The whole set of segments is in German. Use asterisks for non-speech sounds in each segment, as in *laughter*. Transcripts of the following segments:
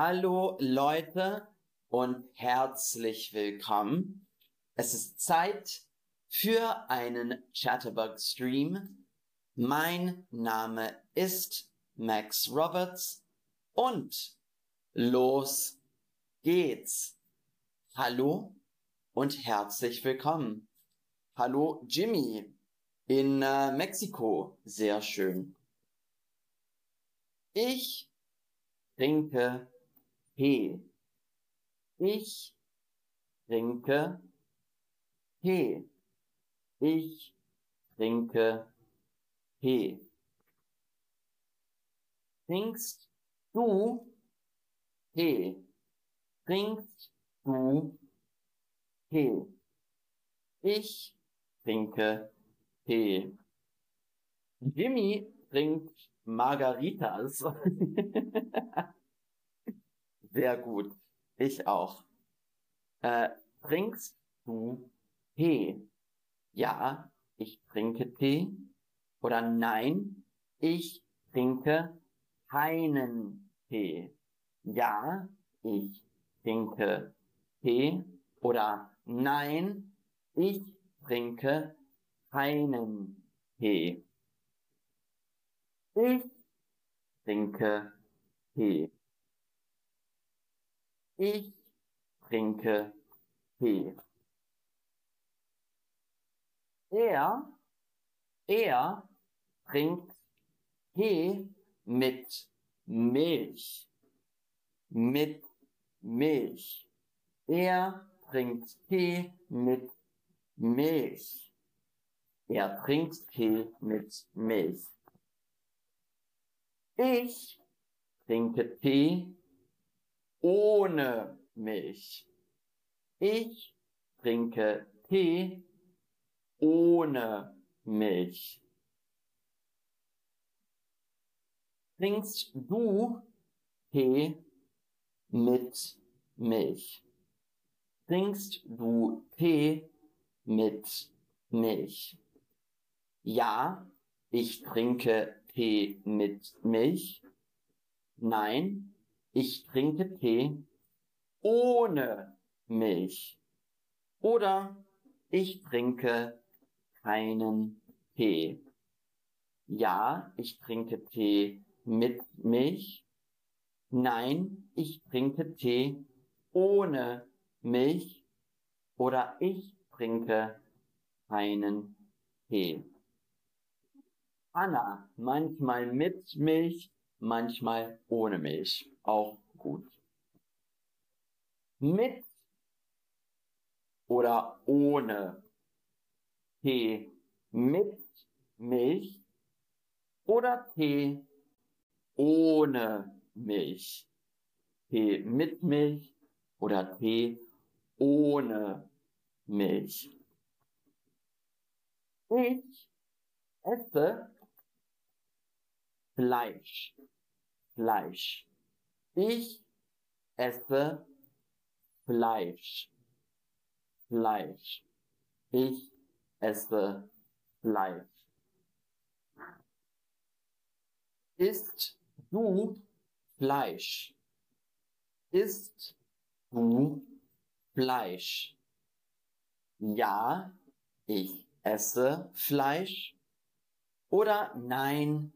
Hallo Leute und herzlich willkommen. Es ist Zeit für einen Chatterbug Stream. Mein Name ist Max Roberts und los geht's. Hallo und herzlich willkommen. Hallo Jimmy in äh, Mexiko. Sehr schön. Ich trinke Tee. Ich trinke Tee. Ich trinke Tee. Trinkst du Tee? Trinkst du Tee? Ich trinke Tee. Jimmy trinkt Margaritas. *laughs* Sehr gut. Ich auch. Äh, trinkst du Tee? Ja, ich trinke Tee. Oder nein, ich trinke keinen Tee. Ja, ich trinke Tee. Oder nein, ich trinke keinen Tee. Ich trinke Tee. Ich trinke Tee. Er, er trinkt Tee mit Milch. Mit Milch. Er trinkt Tee mit Milch. Er trinkt Tee mit Milch. Ich trinke Tee ohne Milch. Ich trinke Tee ohne Milch. Trinkst du Tee mit Milch? Trinkst du Tee mit Milch? Ja, ich trinke Tee mit Milch. Nein, ich trinke Tee ohne Milch. Oder ich trinke keinen Tee. Ja, ich trinke Tee mit Milch. Nein, ich trinke Tee ohne Milch. Oder ich trinke keinen Tee. Anna, manchmal mit Milch, manchmal ohne Milch. Auch gut. Mit oder ohne Tee mit Milch oder Tee ohne Milch. Tee mit Milch oder Tee ohne Milch. Ich esse Fleisch. Fleisch. Ich esse Fleisch. Fleisch. Ich esse Fleisch. Isst du Fleisch? Isst du Fleisch? Ja, ich esse Fleisch. Oder nein,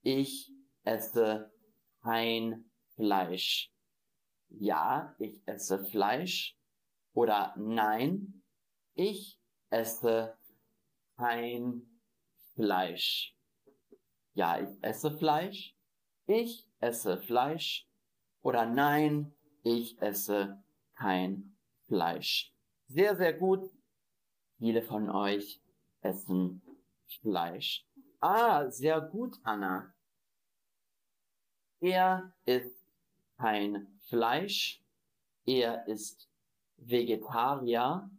ich esse kein Fleisch. Ja, ich esse Fleisch. Oder nein, ich esse kein Fleisch. Ja, ich esse Fleisch. Ich esse Fleisch. Oder nein, ich esse kein Fleisch. Sehr, sehr gut. Viele von euch essen Fleisch. Ah, sehr gut, Anna. Er isst kein Fleisch. Er ist Vegetarier.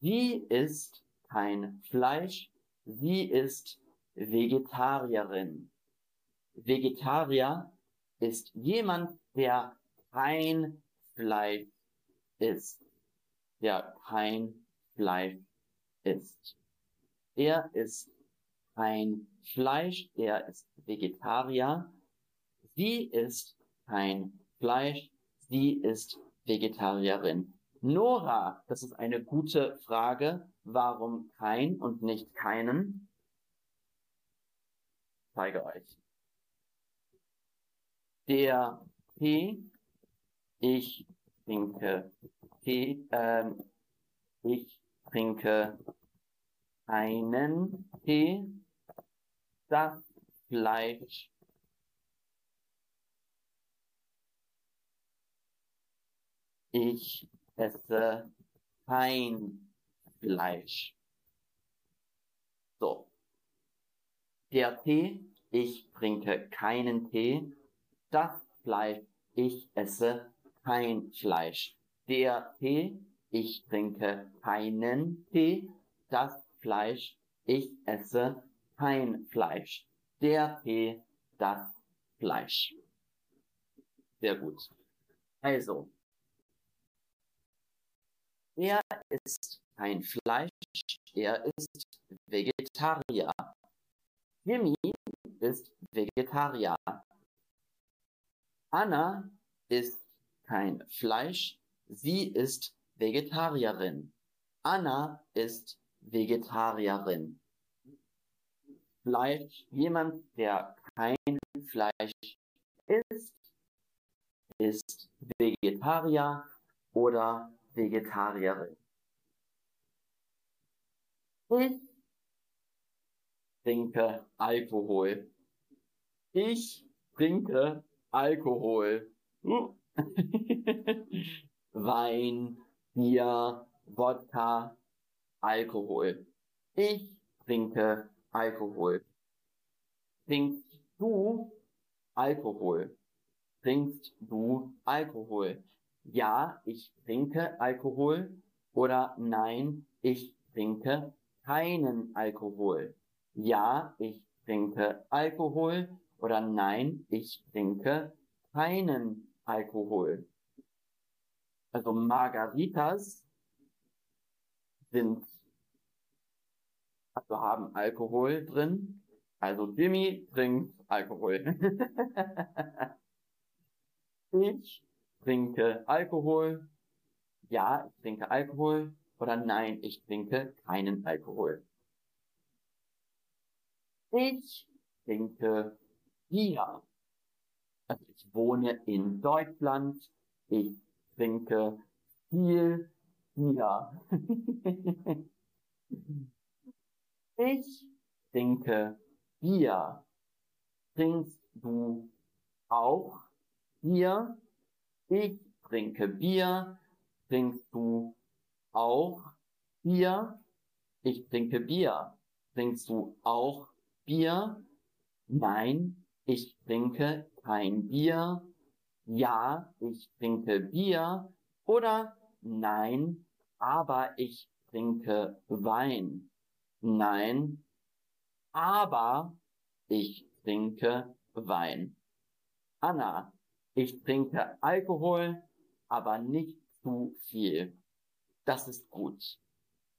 Sie isst kein Fleisch. Sie ist Vegetarierin. Vegetarier ist jemand, der kein Fleisch isst. Der kein Fleisch isst. Er isst kein Fleisch, er ist Vegetarier. Sie isst kein Fleisch. Sie ist Vegetarierin. Nora, das ist eine gute Frage. Warum kein und nicht keinen? Ich zeige euch. Der Tee, ich trinke Tee, ähm, ich trinke einen Tee, das Fleisch ich esse kein Fleisch. So. Der Tee, ich trinke keinen Tee. Das Fleisch, ich esse kein Fleisch. Der Tee, ich trinke keinen Tee. Das Fleisch, ich esse kein Fleisch. Der Tee, das Fleisch. Sehr gut. Also, er ist kein Fleisch, er ist Vegetarier. Jimmy ist Vegetarier. Anna ist kein Fleisch, sie ist Vegetarierin. Anna ist Vegetarierin. Fleisch, jemand, der kein Fleisch isst, ist Vegetarier oder Vegetarierin. Ich trinke Alkohol. Ich trinke Alkohol. *laughs* Wein, Bier, Wodka, Alkohol. Ich trinke Alkohol. Trinkst du Alkohol? Trinkst du Alkohol? Ja, ich trinke Alkohol oder nein, ich trinke keinen Alkohol. Ja, ich trinke Alkohol oder nein, ich trinke keinen Alkohol. Also Margaritas sind, also haben Alkohol drin. Also Jimmy trinkt Alkohol. *laughs* ich trinke Alkohol. Ja, ich trinke Alkohol. Oder nein, ich trinke keinen Alkohol. Ich trinke Bier. Also ich wohne in Deutschland. Ich trinke viel Bier. *laughs* ich trinke Bier. Trinkst du auch Bier? Ich trinke Bier. Trinkst du auch Bier? Ich trinke Bier. Trinkst du auch Bier? Nein, ich trinke kein Bier. Ja, ich trinke Bier. Oder nein, aber ich trinke Wein. Nein, aber ich trinke Wein. Anna, ich trinke Alkohol, aber nicht zu viel. Das ist gut.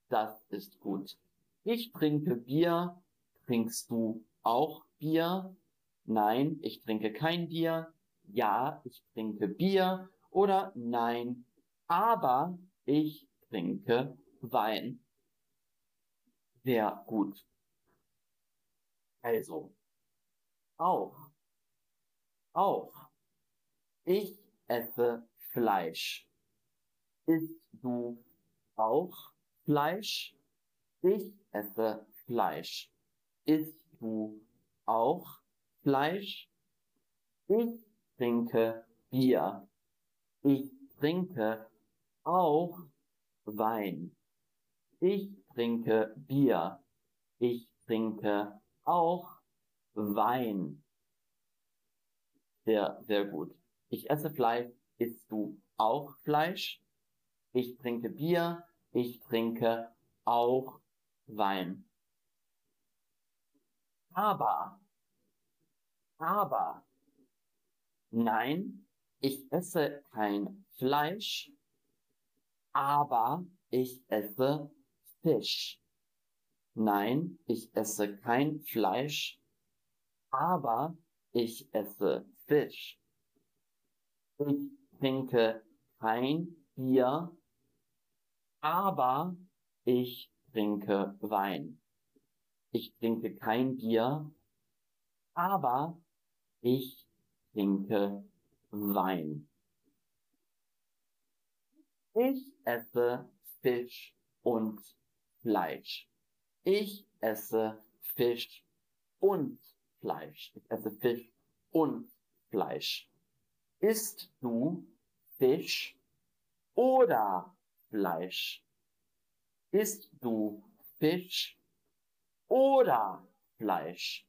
Das ist gut. Ich trinke Bier. Trinkst du auch Bier? Nein, ich trinke kein Bier. Ja, ich trinke Bier. Oder nein, aber ich trinke Wein. Sehr gut. Also, auch, auch ich esse Fleisch. Isst du auch Fleisch? Ich esse Fleisch. Isst du auch Fleisch? Ich trinke Bier. Ich trinke auch Wein. Ich trinke Bier. Ich trinke auch Wein. Sehr, sehr gut. Ich esse Fleisch. Isst du auch Fleisch? Ich trinke Bier. Ich trinke auch Wein. Aber, aber, nein, ich esse kein Fleisch, aber ich esse Fisch. Nein, ich esse kein Fleisch, aber ich esse Fisch. Ich trinke kein Bier, aber ich trinke Wein. Ich trinke kein Bier, aber ich trinke Wein. Ich esse Fisch und Fleisch. Ich esse Fisch und Fleisch. Ich esse Fisch und Fleisch. Isst du Fisch oder Fleisch? Isst du Fisch oder Fleisch?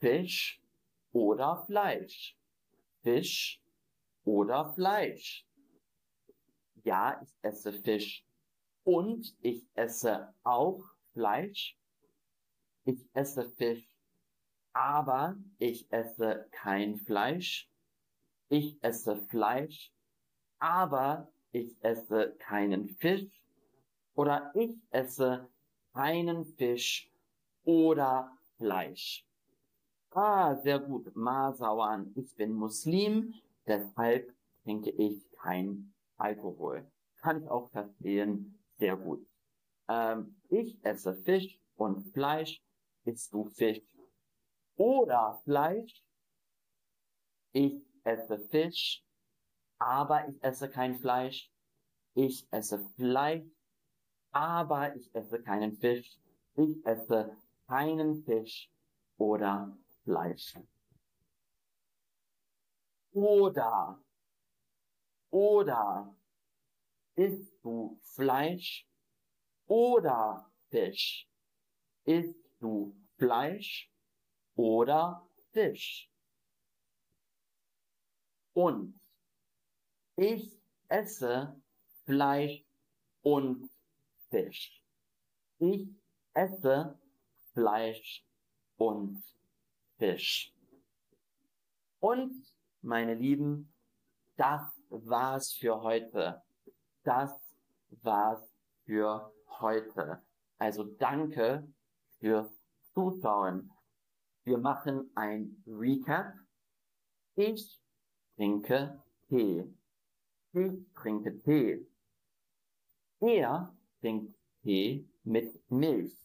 Fisch oder Fleisch? Fisch oder Fleisch? Ja, ich esse Fisch und ich esse auch Fleisch. Ich esse Fisch, aber ich esse kein Fleisch. Ich esse Fleisch, aber ich esse keinen Fisch. Oder ich esse keinen Fisch oder Fleisch. Ah, sehr gut. Masawan. Ich bin Muslim, deshalb trinke ich kein Alkohol. Kann ich auch verstehen. Sehr gut. Ähm, ich esse Fisch und Fleisch. Isst du Fisch oder Fleisch? Ich esse Fisch, aber ich esse kein Fleisch. Ich esse Fleisch, aber ich esse keinen Fisch. Ich esse keinen Fisch oder Fleisch. Oder, oder, isst du Fleisch oder Fisch? Isst du Fleisch oder Fisch? Und ich esse Fleisch und Fisch. Ich esse Fleisch und Fisch. Und, meine Lieben, das war's für heute. Das war's für heute. Also danke fürs Zuschauen. Wir machen ein Recap. Ich trinke Tee. Ich trinke Tee. Er trinkt Tee mit Milch.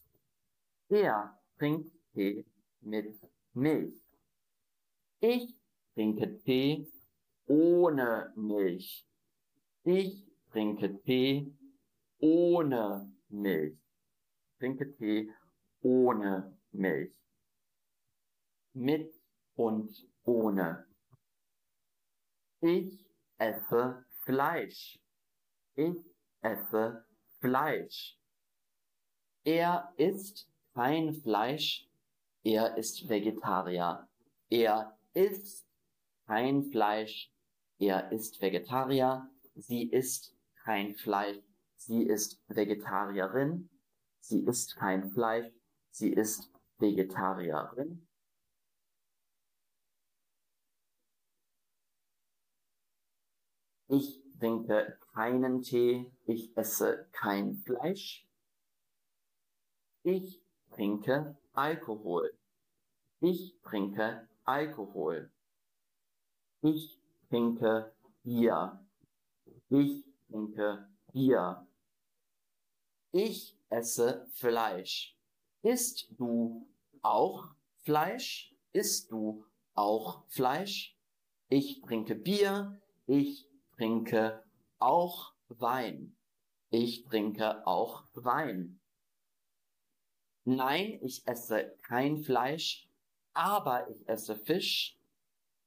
Er trinkt Tee mit Milch. Ich trinke Tee ohne Milch. Ich trinke Tee ohne Milch. Ich trinke Tee ohne Milch. Mit und ohne. Ich esse Fleisch. Ich esse Fleisch. Er isst kein Fleisch. Er ist Vegetarier. Er isst kein Fleisch. Er ist Vegetarier. Sie isst kein Fleisch. Sie ist Vegetarierin. Sie isst kein Fleisch. Sie ist Vegetarierin. Ich trinke keinen Tee, ich esse kein Fleisch. Ich trinke Alkohol. Ich trinke Alkohol. Ich trinke Bier. Ich trinke Bier. Ich esse Fleisch. Isst du auch Fleisch? Isst du auch Fleisch? Ich trinke Bier. Ich trinke auch Wein. Ich trinke auch Wein. Nein, ich esse kein Fleisch, aber ich esse Fisch.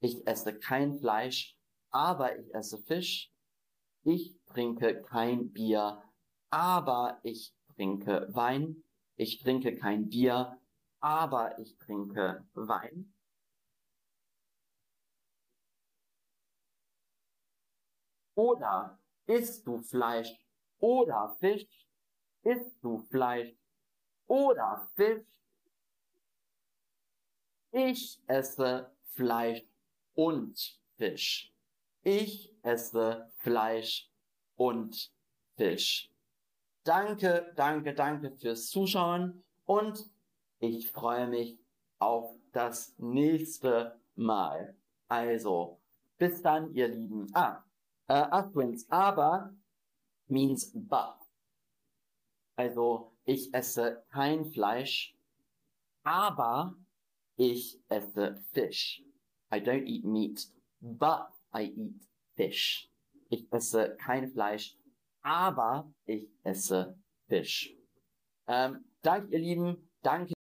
Ich esse kein Fleisch, aber ich esse Fisch. Ich trinke kein Bier, aber ich trinke Wein. Ich trinke kein Bier, aber ich trinke Wein. Oder isst du Fleisch oder Fisch? Isst du Fleisch oder Fisch? Ich esse Fleisch und Fisch. Ich esse Fleisch und Fisch. Danke, danke, danke fürs Zuschauen und ich freue mich auf das nächste Mal. Also, Bis dann, ihr Lieben. Ah, äh, übrigens, aber means but. Also, ich esse kein Fleisch, aber ich esse Fisch. I don't eat meat, but I eat fish. Ich esse kein Fleisch, aber ich esse Fisch. Ähm, danke, ihr Lieben. Danke.